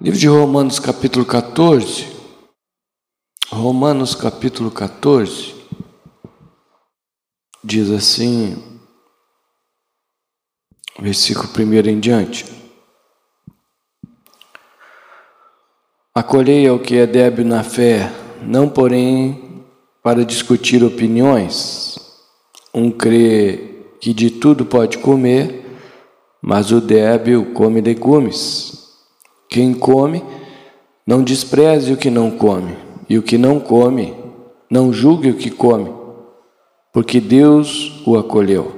Livro de Romanos, capítulo 14. Romanos, capítulo 14. Diz assim, versículo 1 em diante. Acolhei ao que é débil na fé, não porém para discutir opiniões. Um crê que de tudo pode comer, mas o débil come legumes. Quem come, não despreze o que não come, e o que não come, não julgue o que come, porque Deus o acolheu.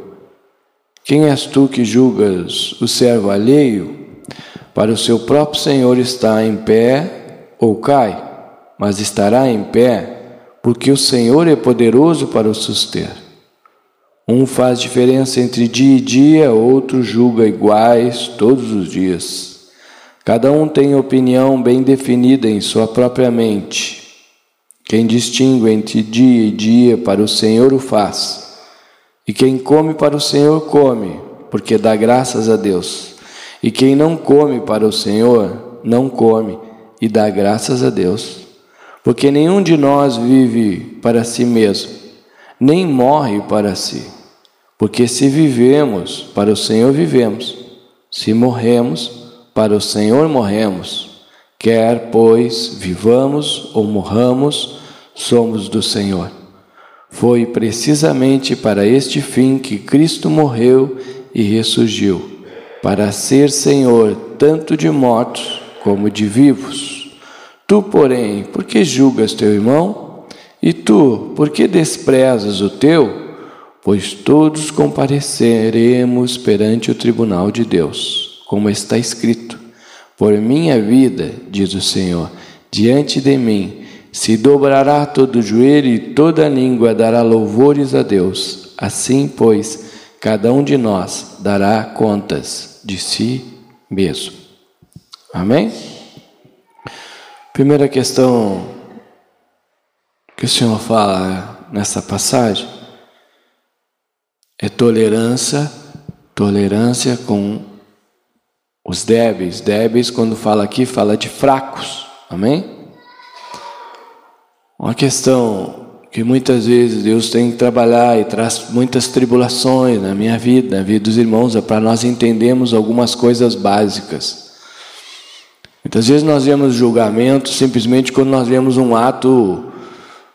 Quem és tu que julgas o servo alheio? Para o seu próprio Senhor está em pé ou cai, mas estará em pé, porque o Senhor é poderoso para o suster. Um faz diferença entre dia e dia, outro julga iguais todos os dias. Cada um tem opinião bem definida em sua própria mente. Quem distingue entre dia e dia para o Senhor o faz. E quem come para o Senhor come, porque dá graças a Deus. E quem não come para o Senhor não come e dá graças a Deus. Porque nenhum de nós vive para si mesmo, nem morre para si. Porque se vivemos, para o Senhor vivemos. Se morremos, para o Senhor morremos, quer, pois, vivamos ou morramos, somos do Senhor. Foi precisamente para este fim que Cristo morreu e ressurgiu, para ser Senhor tanto de mortos como de vivos. Tu, porém, por que julgas teu irmão? E tu, por que desprezas o teu? Pois todos compareceremos perante o tribunal de Deus como está escrito: Por minha vida, diz o Senhor, diante de mim se dobrará todo joelho e toda língua dará louvores a Deus. Assim, pois, cada um de nós dará contas de si mesmo. Amém? Primeira questão que o Senhor fala nessa passagem é tolerância, tolerância com os débeis, débeis, quando fala aqui, fala de fracos. Amém? Uma questão que muitas vezes Deus tem que trabalhar e traz muitas tribulações na minha vida, na vida dos irmãos, é para nós entendermos algumas coisas básicas. Muitas vezes nós vemos julgamento simplesmente quando nós vemos um ato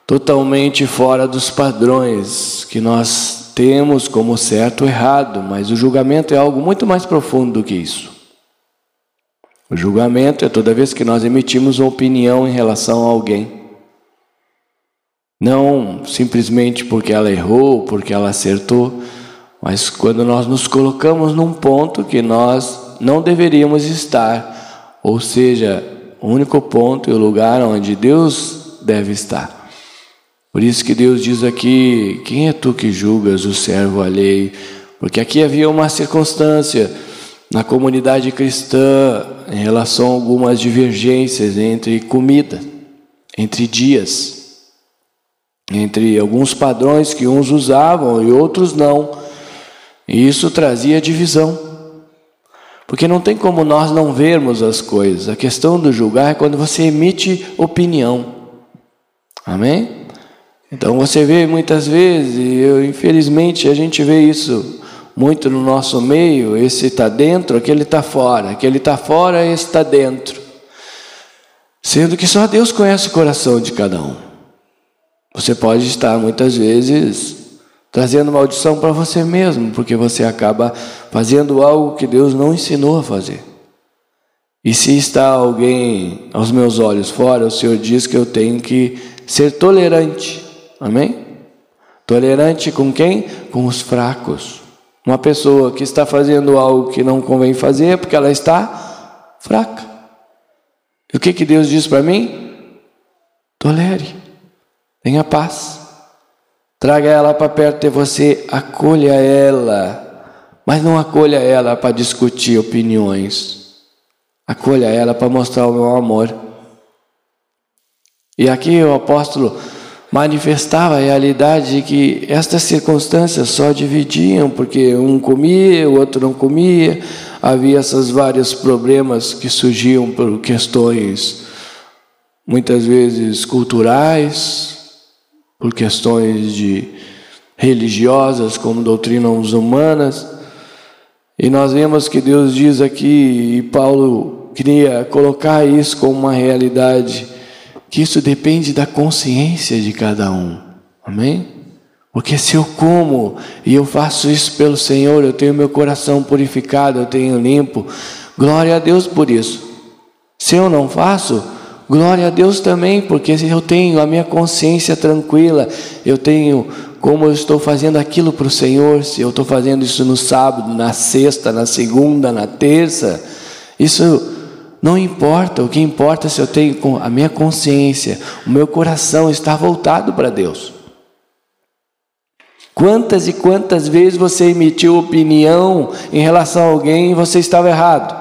totalmente fora dos padrões que nós temos como certo ou errado, mas o julgamento é algo muito mais profundo do que isso. O julgamento é toda vez que nós emitimos uma opinião em relação a alguém. Não simplesmente porque ela errou, porque ela acertou, mas quando nós nos colocamos num ponto que nós não deveríamos estar, ou seja, o único ponto e o lugar onde Deus deve estar. Por isso que Deus diz aqui: Quem é tu que julgas o servo alheio? Porque aqui havia uma circunstância na comunidade cristã em relação a algumas divergências entre comida, entre dias, entre alguns padrões que uns usavam e outros não. E isso trazia divisão. Porque não tem como nós não vermos as coisas. A questão do julgar é quando você emite opinião. Amém? Então você vê muitas vezes, e eu, infelizmente a gente vê isso muito no nosso meio, esse está dentro, aquele está fora, aquele está fora, esse está dentro. Sendo que só Deus conhece o coração de cada um. Você pode estar muitas vezes trazendo maldição para você mesmo, porque você acaba fazendo algo que Deus não ensinou a fazer. E se está alguém aos meus olhos fora, o Senhor diz que eu tenho que ser tolerante. Amém? Tolerante com quem? Com os fracos. Uma pessoa que está fazendo algo que não convém fazer é porque ela está fraca. E o que, que Deus diz para mim? Tolere, tenha paz, traga ela para perto de você, acolha ela, mas não acolha ela para discutir opiniões, acolha ela para mostrar o meu amor. E aqui o apóstolo manifestava a realidade de que estas circunstâncias só dividiam, porque um comia, o outro não comia, havia esses vários problemas que surgiam por questões muitas vezes culturais, por questões de religiosas como doutrinas humanas. E nós vemos que Deus diz aqui, e Paulo queria colocar isso como uma realidade, que isso depende da consciência de cada um. Amém? Porque se eu como e eu faço isso pelo Senhor, eu tenho meu coração purificado, eu tenho limpo, glória a Deus por isso. Se eu não faço, glória a Deus também, porque eu tenho a minha consciência tranquila, eu tenho como eu estou fazendo aquilo para o Senhor, se eu estou fazendo isso no sábado, na sexta, na segunda, na terça, isso não importa, o que importa é se eu tenho a minha consciência, o meu coração está voltado para Deus. Quantas e quantas vezes você emitiu opinião em relação a alguém e você estava errado?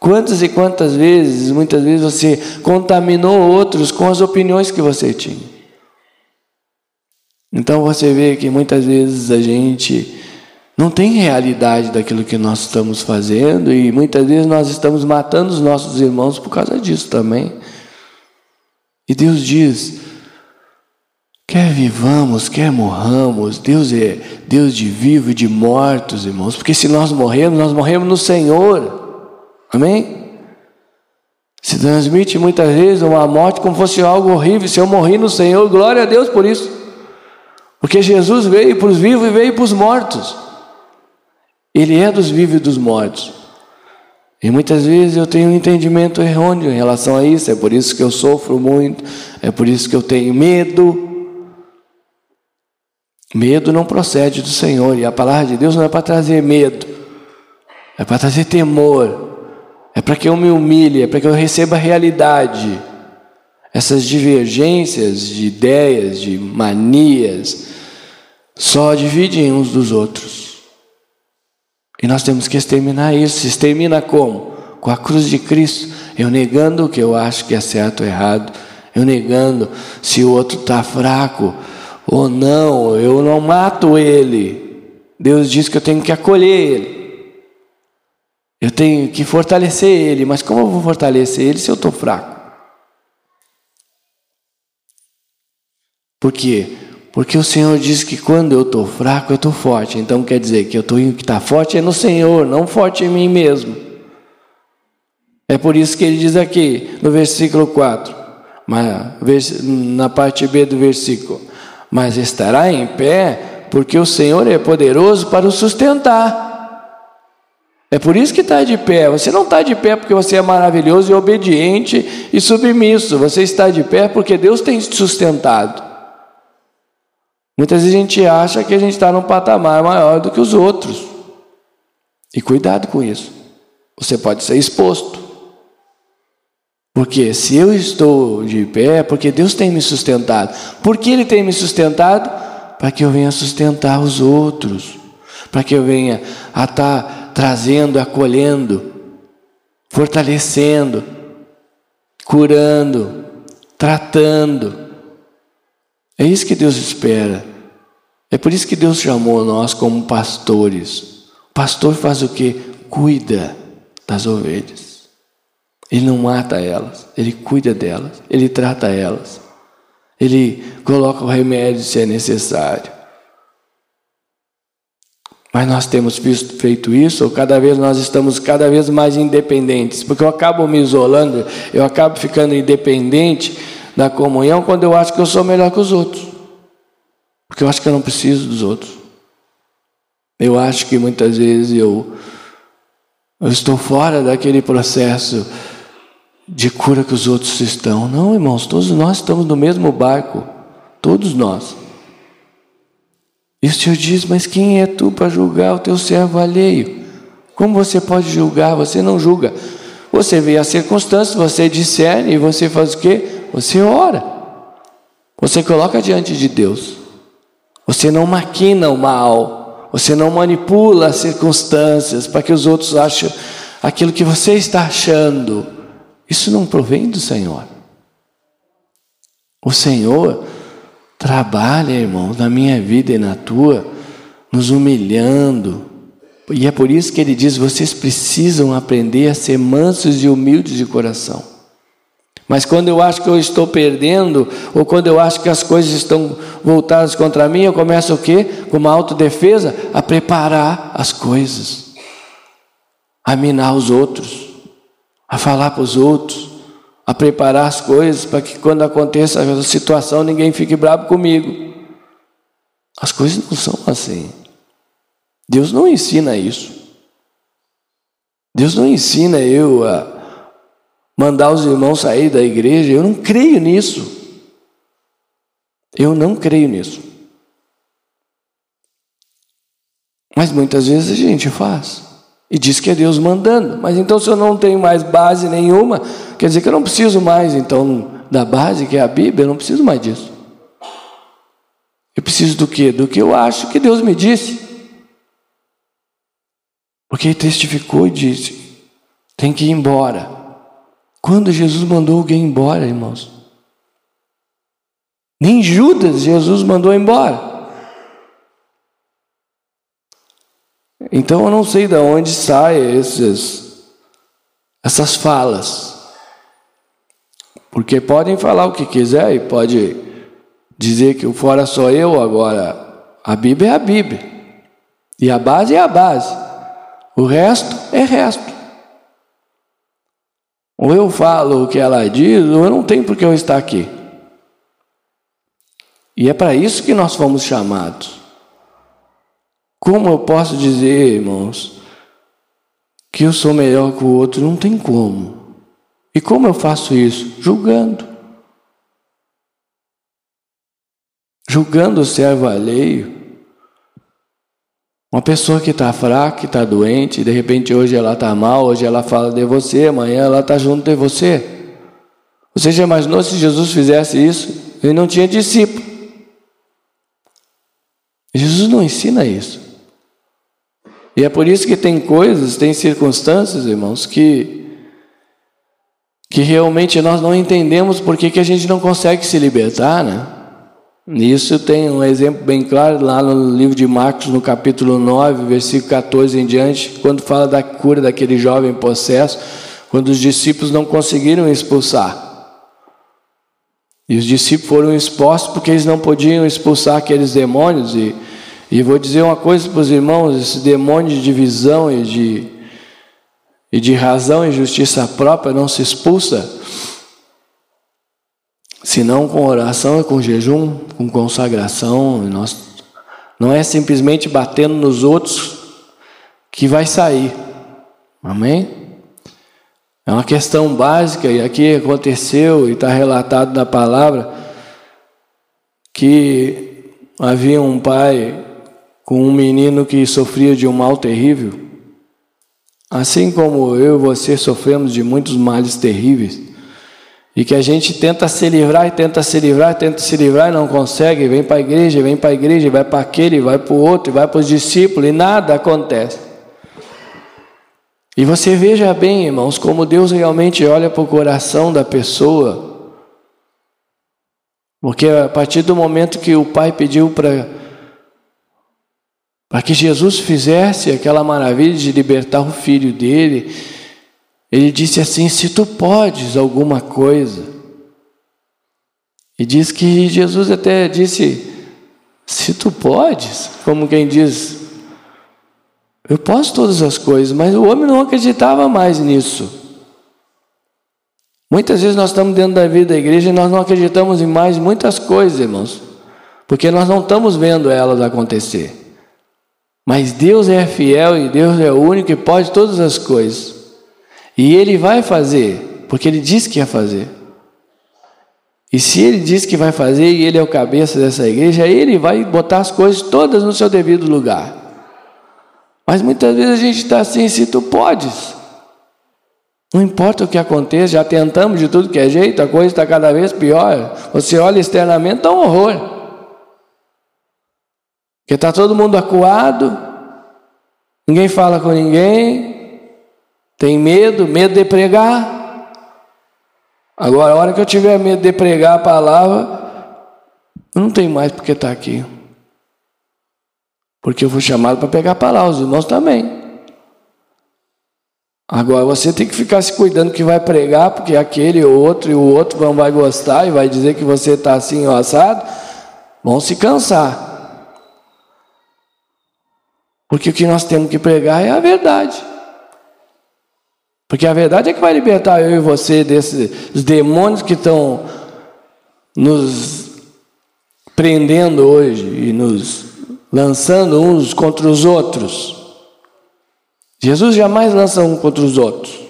Quantas e quantas vezes, muitas vezes você contaminou outros com as opiniões que você tinha? Então você vê que muitas vezes a gente não tem realidade daquilo que nós estamos fazendo e muitas vezes nós estamos matando os nossos irmãos por causa disso também. E Deus diz: quer vivamos, quer morramos, Deus é Deus de vivo e de mortos, irmãos, porque se nós morremos, nós morremos no Senhor. Amém? Se transmite muitas vezes uma morte como fosse algo horrível. Se eu morri no Senhor, glória a Deus por isso. Porque Jesus veio para os vivos e veio para os mortos. Ele é dos vivos e dos mortos. E muitas vezes eu tenho um entendimento errôneo em relação a isso, é por isso que eu sofro muito, é por isso que eu tenho medo. Medo não procede do Senhor, e a palavra de Deus não é para trazer medo, é para trazer temor, é para que eu me humilhe, é para que eu receba a realidade. Essas divergências de ideias, de manias, só dividem uns dos outros. E nós temos que exterminar isso. Se extermina como? Com a cruz de Cristo. Eu negando o que eu acho que é certo ou errado. Eu negando se o outro está fraco ou não. Eu não mato ele. Deus diz que eu tenho que acolher ele. Eu tenho que fortalecer ele. Mas como eu vou fortalecer ele se eu estou fraco? Por quê? Porque o Senhor diz que quando eu estou fraco, eu estou forte. Então quer dizer que eu estou que está forte é no Senhor, não forte em mim mesmo. É por isso que ele diz aqui, no versículo 4, na parte B do versículo: Mas estará em pé, porque o Senhor é poderoso para o sustentar. É por isso que está de pé. Você não está de pé porque você é maravilhoso e obediente e submisso. Você está de pé porque Deus tem te sustentado. Muitas vezes a gente acha que a gente está num patamar maior do que os outros. E cuidado com isso. Você pode ser exposto. Porque se eu estou de pé, é porque Deus tem me sustentado. Por que Ele tem me sustentado? Para que eu venha sustentar os outros. Para que eu venha a estar tá trazendo, acolhendo, fortalecendo, curando, tratando. É isso que Deus espera. É por isso que Deus chamou nós como pastores. O pastor faz o que? Cuida das ovelhas. Ele não mata elas, ele cuida delas, ele trata elas. Ele coloca o remédio se é necessário. Mas nós temos visto, feito isso, cada vez nós estamos cada vez mais independentes, porque eu acabo me isolando, eu acabo ficando independente da comunhão quando eu acho que eu sou melhor que os outros. Porque eu acho que eu não preciso dos outros. Eu acho que muitas vezes eu, eu estou fora daquele processo de cura que os outros estão. Não, irmãos, todos nós estamos no mesmo barco. Todos nós. E o Senhor diz: Mas quem é tu para julgar o teu servo alheio? Como você pode julgar? Você não julga. Você vê as circunstâncias, você discerne e você faz o quê? Você ora. Você coloca diante de Deus. Você não maquina o mal. Você não manipula as circunstâncias para que os outros achem aquilo que você está achando. Isso não provém do Senhor. O Senhor trabalha, irmãos, na minha vida e na tua, nos humilhando. E é por isso que ele diz: vocês precisam aprender a ser mansos e humildes de coração. Mas quando eu acho que eu estou perdendo, ou quando eu acho que as coisas estão voltadas contra mim, eu começo o quê? Com uma autodefesa, a preparar as coisas, a minar os outros, a falar para os outros, a preparar as coisas para que quando aconteça a situação ninguém fique bravo comigo. As coisas não são assim. Deus não ensina isso. Deus não ensina eu a mandar os irmãos sair da igreja. Eu não creio nisso. Eu não creio nisso. Mas muitas vezes a gente faz. E diz que é Deus mandando. Mas então, se eu não tenho mais base nenhuma, quer dizer que eu não preciso mais, então, da base, que é a Bíblia, eu não preciso mais disso. Eu preciso do quê? Do que eu acho que Deus me disse. Porque ele testificou e disse: tem que ir embora. Quando Jesus mandou alguém embora, irmãos? Nem Judas Jesus mandou embora. Então eu não sei de onde saem esses, essas falas. Porque podem falar o que quiser e pode dizer que o fora sou eu, agora a Bíblia é a Bíblia. E a base é a base. O resto é resto. Ou eu falo o que ela diz, ou eu não tenho por que eu estar aqui. E é para isso que nós fomos chamados. Como eu posso dizer, irmãos, que eu sou melhor que o outro? Não tem como. E como eu faço isso? Julgando. Julgando o servo alheio. Uma pessoa que está fraca, que está doente, de repente hoje ela está mal, hoje ela fala de você, amanhã ela está junto de você. Você já imaginou se Jesus fizesse isso? Ele não tinha discípulo. Jesus não ensina isso. E é por isso que tem coisas, tem circunstâncias, irmãos, que que realmente nós não entendemos por que, que a gente não consegue se libertar, né? Nisso tem um exemplo bem claro lá no livro de Marcos, no capítulo 9, versículo 14 em diante, quando fala da cura daquele jovem possesso, quando os discípulos não conseguiram expulsar. E os discípulos foram expostos porque eles não podiam expulsar aqueles demônios e e vou dizer uma coisa para os irmãos: esse demônio de divisão e de, e de razão e justiça própria não se expulsa, senão com oração com jejum, com consagração. Nós, não é simplesmente batendo nos outros que vai sair. Amém? É uma questão básica, e aqui aconteceu, e está relatado na palavra, que havia um pai com um menino que sofria de um mal terrível, assim como eu e você sofremos de muitos males terríveis, e que a gente tenta se livrar, e tenta se livrar, tenta se livrar e não consegue, vem para a igreja, vem para a igreja, vai para aquele, vai para o outro, vai para os discípulos, e nada acontece. E você veja bem, irmãos, como Deus realmente olha para o coração da pessoa. Porque a partir do momento que o pai pediu para para que Jesus fizesse aquela maravilha de libertar o filho dele, ele disse assim: Se tu podes alguma coisa. E diz que Jesus até disse: Se tu podes, como quem diz, eu posso todas as coisas, mas o homem não acreditava mais nisso. Muitas vezes nós estamos dentro da vida da igreja e nós não acreditamos em mais muitas coisas, irmãos, porque nós não estamos vendo elas acontecer. Mas Deus é fiel e Deus é o único que pode todas as coisas. E Ele vai fazer, porque Ele disse que ia fazer. E se Ele disse que vai fazer e Ele é o cabeça dessa igreja, Ele vai botar as coisas todas no seu devido lugar. Mas muitas vezes a gente está assim, se tu podes. Não importa o que aconteça, já tentamos de tudo que é jeito, a coisa está cada vez pior. Você olha externamente, está um horror. Porque está todo mundo acuado, ninguém fala com ninguém, tem medo, medo de pregar. Agora, a hora que eu tiver medo de pregar a palavra, não tem mais porque estar tá aqui. Porque eu fui chamado para pegar a palavra, os irmãos também. Agora você tem que ficar se cuidando que vai pregar, porque aquele ou outro e o outro não vai gostar e vai dizer que você está assim ou assado, vão se cansar. Porque o que nós temos que pregar é a verdade. Porque a verdade é que vai libertar eu e você desses demônios que estão nos prendendo hoje e nos lançando uns contra os outros. Jesus jamais lança um contra os outros.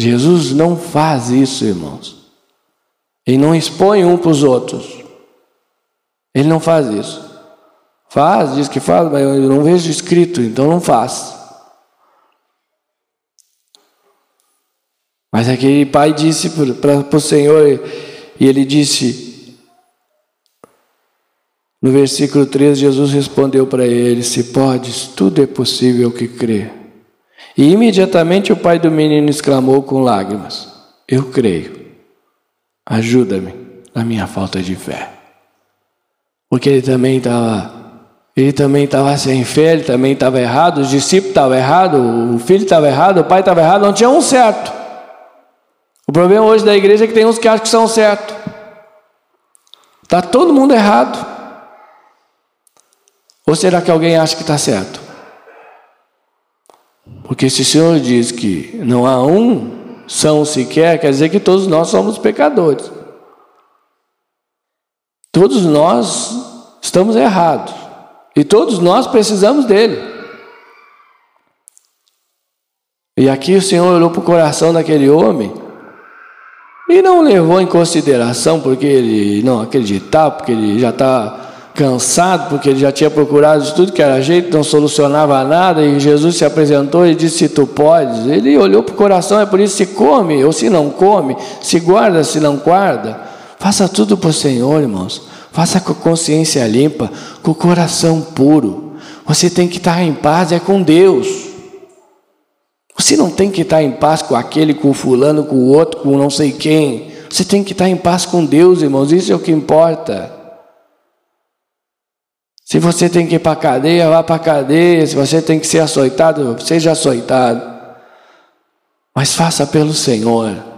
Jesus não faz isso, irmãos. Ele não expõe um para os outros. Ele não faz isso. Faz, diz que faz, mas eu não vejo escrito, então não faz. Mas aquele pai disse para o Senhor, e ele disse, no versículo 13, Jesus respondeu para ele: Se podes, tudo é possível que crê. E imediatamente o pai do menino exclamou com lágrimas: Eu creio, ajuda-me na minha falta de fé. Porque ele também estava ele também estava sem fé, ele também estava errado, os discípulos estavam errados, o filho estava errado, o pai estava errado, não tinha um certo. O problema hoje da igreja é que tem uns que acham que são certos. Está todo mundo errado. Ou será que alguém acha que está certo? Porque se o Senhor diz que não há um são sequer, quer dizer que todos nós somos pecadores. Todos nós estamos errados. E todos nós precisamos dele. E aqui o Senhor olhou para o coração daquele homem e não levou em consideração porque ele não acreditava, porque ele já está cansado, porque ele já tinha procurado de tudo que era jeito, não solucionava nada, e Jesus se apresentou e disse: Se tu podes. Ele olhou para o coração, é por isso se come ou se não come, se guarda, se não guarda. Faça tudo para o Senhor, irmãos. Faça com a consciência limpa, com o coração puro. Você tem que estar em paz, é com Deus. Você não tem que estar em paz com aquele, com fulano, com o outro, com não sei quem. Você tem que estar em paz com Deus, irmãos. Isso é o que importa. Se você tem que ir para a cadeia, vá para a cadeia. Se você tem que ser açoitado, seja açoitado. Mas faça pelo Senhor.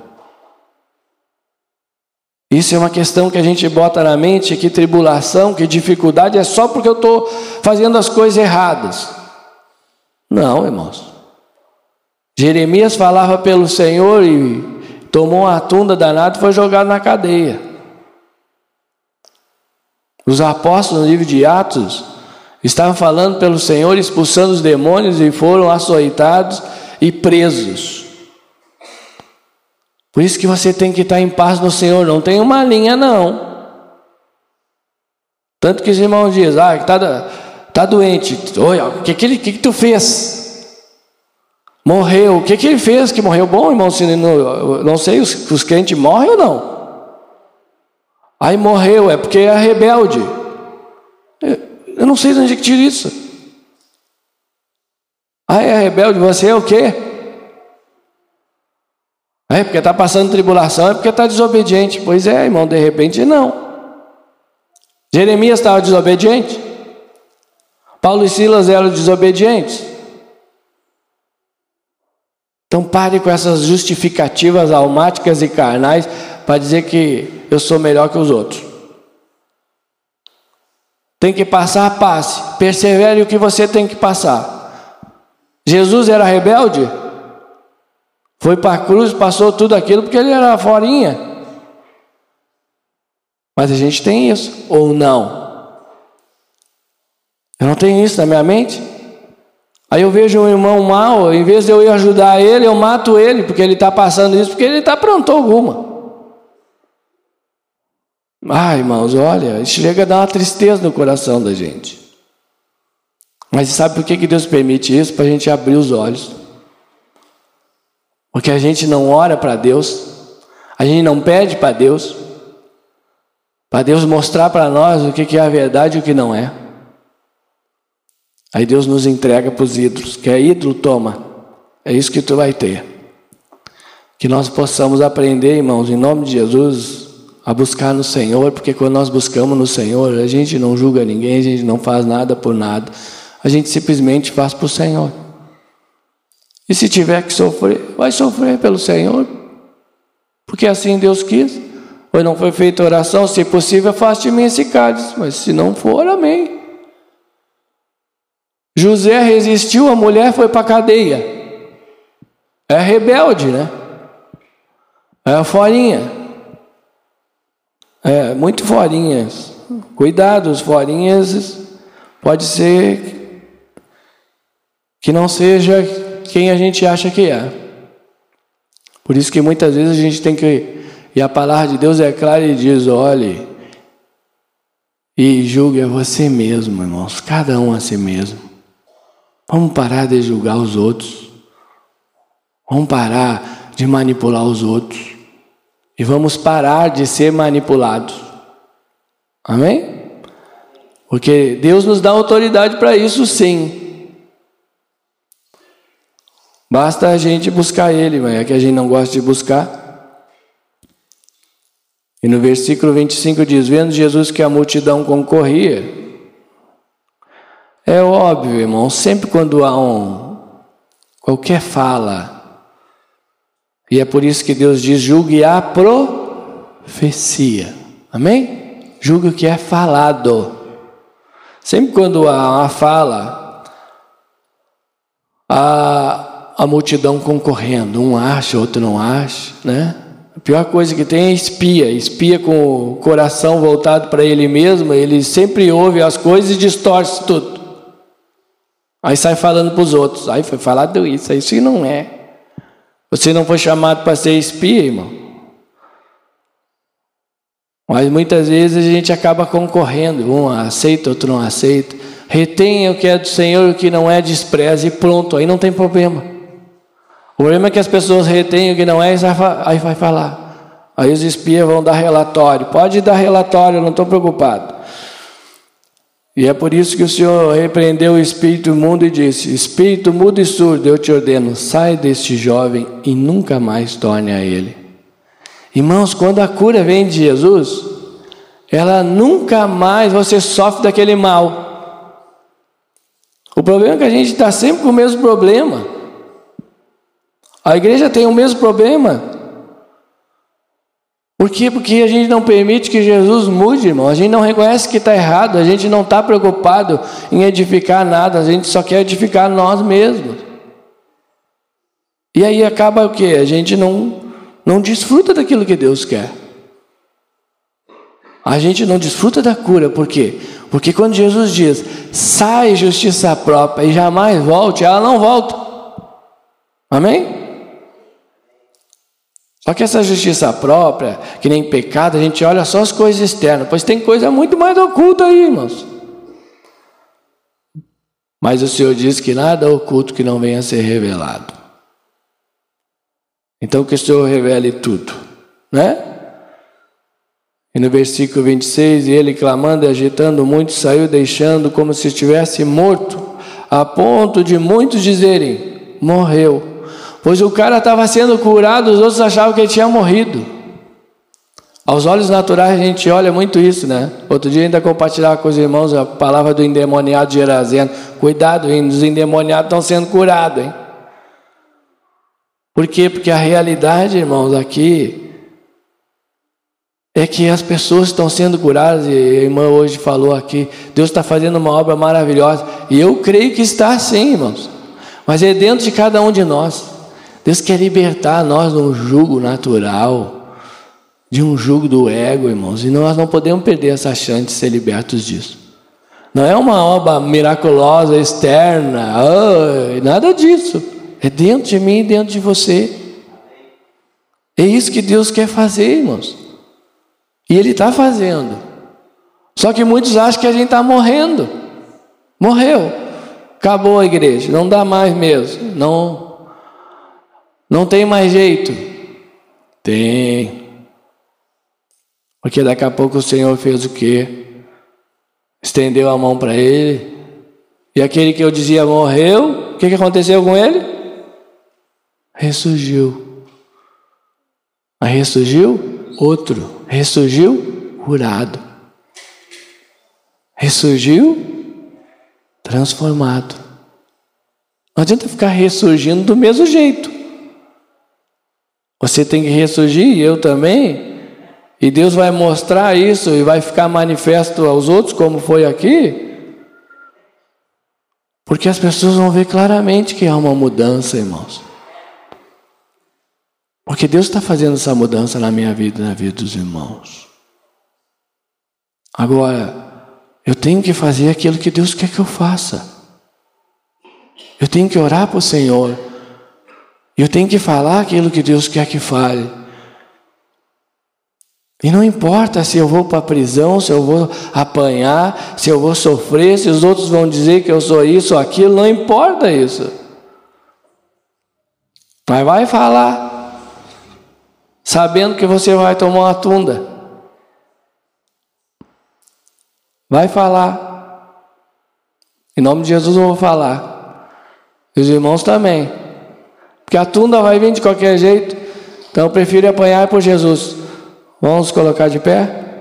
Isso é uma questão que a gente bota na mente que tribulação, que dificuldade é só porque eu estou fazendo as coisas erradas. Não, irmãos. Jeremias falava pelo Senhor e tomou uma tunda danada e foi jogado na cadeia. Os apóstolos no livro de Atos estavam falando pelo Senhor, expulsando os demônios e foram açoitados e presos. Por isso que você tem que estar em paz no Senhor, não tem uma linha não. Tanto que os irmãos dizem, ah, está tá doente, o que, que, que, que tu fez? Morreu, o que, que ele fez que morreu? Bom, irmão, se não, não sei, os, os crentes morrem ou não? Aí morreu, é porque é rebelde. Eu não sei de onde é que tira isso. Ah, é rebelde, você é o quê? É porque está passando tribulação, é porque está desobediente. Pois é, irmão, de repente não. Jeremias estava desobediente. Paulo e Silas eram desobedientes. Então pare com essas justificativas almáticas e carnais para dizer que eu sou melhor que os outros. Tem que passar, passe. Persevere o que você tem que passar. Jesus era rebelde? Foi para a cruz, passou tudo aquilo porque ele era forinha. Mas a gente tem isso, ou não? Eu não tenho isso na minha mente? Aí eu vejo um irmão mal, em vez de eu ir ajudar ele, eu mato ele, porque ele está passando isso, porque ele está pronto alguma. Ah, irmãos, olha, isso chega a dar uma tristeza no coração da gente. Mas sabe por que Deus permite isso? Para a gente abrir os olhos. Porque a gente não ora para Deus, a gente não pede para Deus, para Deus mostrar para nós o que é a verdade e o que não é. Aí Deus nos entrega para os ídolos. Quer ídolo? Toma. É isso que tu vai ter. Que nós possamos aprender, irmãos, em nome de Jesus, a buscar no Senhor, porque quando nós buscamos no Senhor, a gente não julga ninguém, a gente não faz nada por nada, a gente simplesmente faz para o Senhor. E se tiver que sofrer, vai sofrer pelo Senhor, porque assim Deus quis. Pois não foi feita oração, se possível, afaste de mim esse cálice, mas se não for, amém. José resistiu, a mulher foi para a cadeia. É rebelde, né? É forinha. É, muito forinhas. Cuidado, os forinhas pode ser que não seja quem a gente acha que é. Por isso que muitas vezes a gente tem que. E a palavra de Deus é clara e diz: olhe, e julgue a você mesmo, irmãos, cada um a si mesmo. Vamos parar de julgar os outros. Vamos parar de manipular os outros. E vamos parar de ser manipulados. Amém? Porque Deus nos dá autoridade para isso sim. Basta a gente buscar Ele, mas é que a gente não gosta de buscar. E no versículo 25 diz: Vendo Jesus que a multidão concorria, é óbvio, irmão, sempre quando há um, qualquer fala, e é por isso que Deus diz: julgue a profecia, amém? Julgue o que é falado. Sempre quando há uma fala, há a multidão concorrendo, um acha, outro não acha, né? A pior coisa que tem é espia, espia com o coração voltado para ele mesmo, ele sempre ouve as coisas e distorce tudo. Aí sai falando para os outros. Aí foi falado isso, isso não é. Você não foi chamado para ser espia, irmão. Mas muitas vezes a gente acaba concorrendo. Um aceita, outro não aceita. Retenha o que é do Senhor, o que não é, despreza e pronto. Aí não tem problema. O problema é que as pessoas retêm o que não é, aí vai falar. Aí os espias vão dar relatório. Pode dar relatório, não estou preocupado. E é por isso que o Senhor repreendeu o espírito imundo e disse: Espírito mudo e surdo, eu te ordeno, sai deste jovem e nunca mais torne a ele. Irmãos, quando a cura vem de Jesus, ela nunca mais você sofre daquele mal. O problema é que a gente está sempre com o mesmo problema. A igreja tem o mesmo problema. Por quê? Porque a gente não permite que Jesus mude, irmão. A gente não reconhece que está errado, a gente não está preocupado em edificar nada, a gente só quer edificar nós mesmos. E aí acaba o quê? A gente não, não desfruta daquilo que Deus quer. A gente não desfruta da cura, por quê? Porque quando Jesus diz, sai justiça própria e jamais volte, ela não volta. Amém? Só que essa justiça própria, que nem pecado, a gente olha só as coisas externas, pois tem coisa muito mais oculta aí, irmãos. Mas o Senhor diz que nada oculto que não venha a ser revelado. Então que o Senhor revele tudo, né? E no versículo 26, ele clamando e agitando muito, saiu deixando como se estivesse morto, a ponto de muitos dizerem: morreu. Pois o cara estava sendo curado, os outros achavam que ele tinha morrido. Aos olhos naturais a gente olha muito isso, né? Outro dia ainda compartilhava com os irmãos a palavra do endemoniado de Gerazeno. Cuidado? Os endemoniados estão sendo curados, hein? Por quê? Porque a realidade, irmãos, aqui é que as pessoas estão sendo curadas, e a irmã hoje falou aqui, Deus está fazendo uma obra maravilhosa, e eu creio que está assim, irmãos, mas é dentro de cada um de nós. Deus quer libertar nós de um jugo natural, de um jugo do ego, irmãos, e nós não podemos perder essa chance de ser libertos disso. Não é uma obra miraculosa externa, oh, nada disso. É dentro de mim e dentro de você. É isso que Deus quer fazer, irmãos. E Ele está fazendo. Só que muitos acham que a gente está morrendo. Morreu. Acabou a igreja. Não dá mais mesmo. Não não tem mais jeito? Tem. Porque daqui a pouco o Senhor fez o quê? Estendeu a mão para ele. E aquele que eu dizia morreu, o que, que aconteceu com ele? Ressurgiu. Mas ressurgiu outro, ressurgiu curado, ressurgiu transformado. Não adianta ficar ressurgindo do mesmo jeito. Você tem que ressurgir, eu também, e Deus vai mostrar isso e vai ficar manifesto aos outros, como foi aqui. Porque as pessoas vão ver claramente que há uma mudança, irmãos. Porque Deus está fazendo essa mudança na minha vida e na vida dos irmãos. Agora, eu tenho que fazer aquilo que Deus quer que eu faça. Eu tenho que orar para o Senhor. Eu tenho que falar aquilo que Deus quer que fale. E não importa se eu vou para a prisão, se eu vou apanhar, se eu vou sofrer, se os outros vão dizer que eu sou isso ou aquilo, não importa isso. Mas vai falar, sabendo que você vai tomar uma tunda. Vai falar. Em nome de Jesus eu vou falar. E os irmãos também. Porque a tunda vai vir de qualquer jeito. Então eu prefiro apanhar por Jesus. Vamos colocar de pé?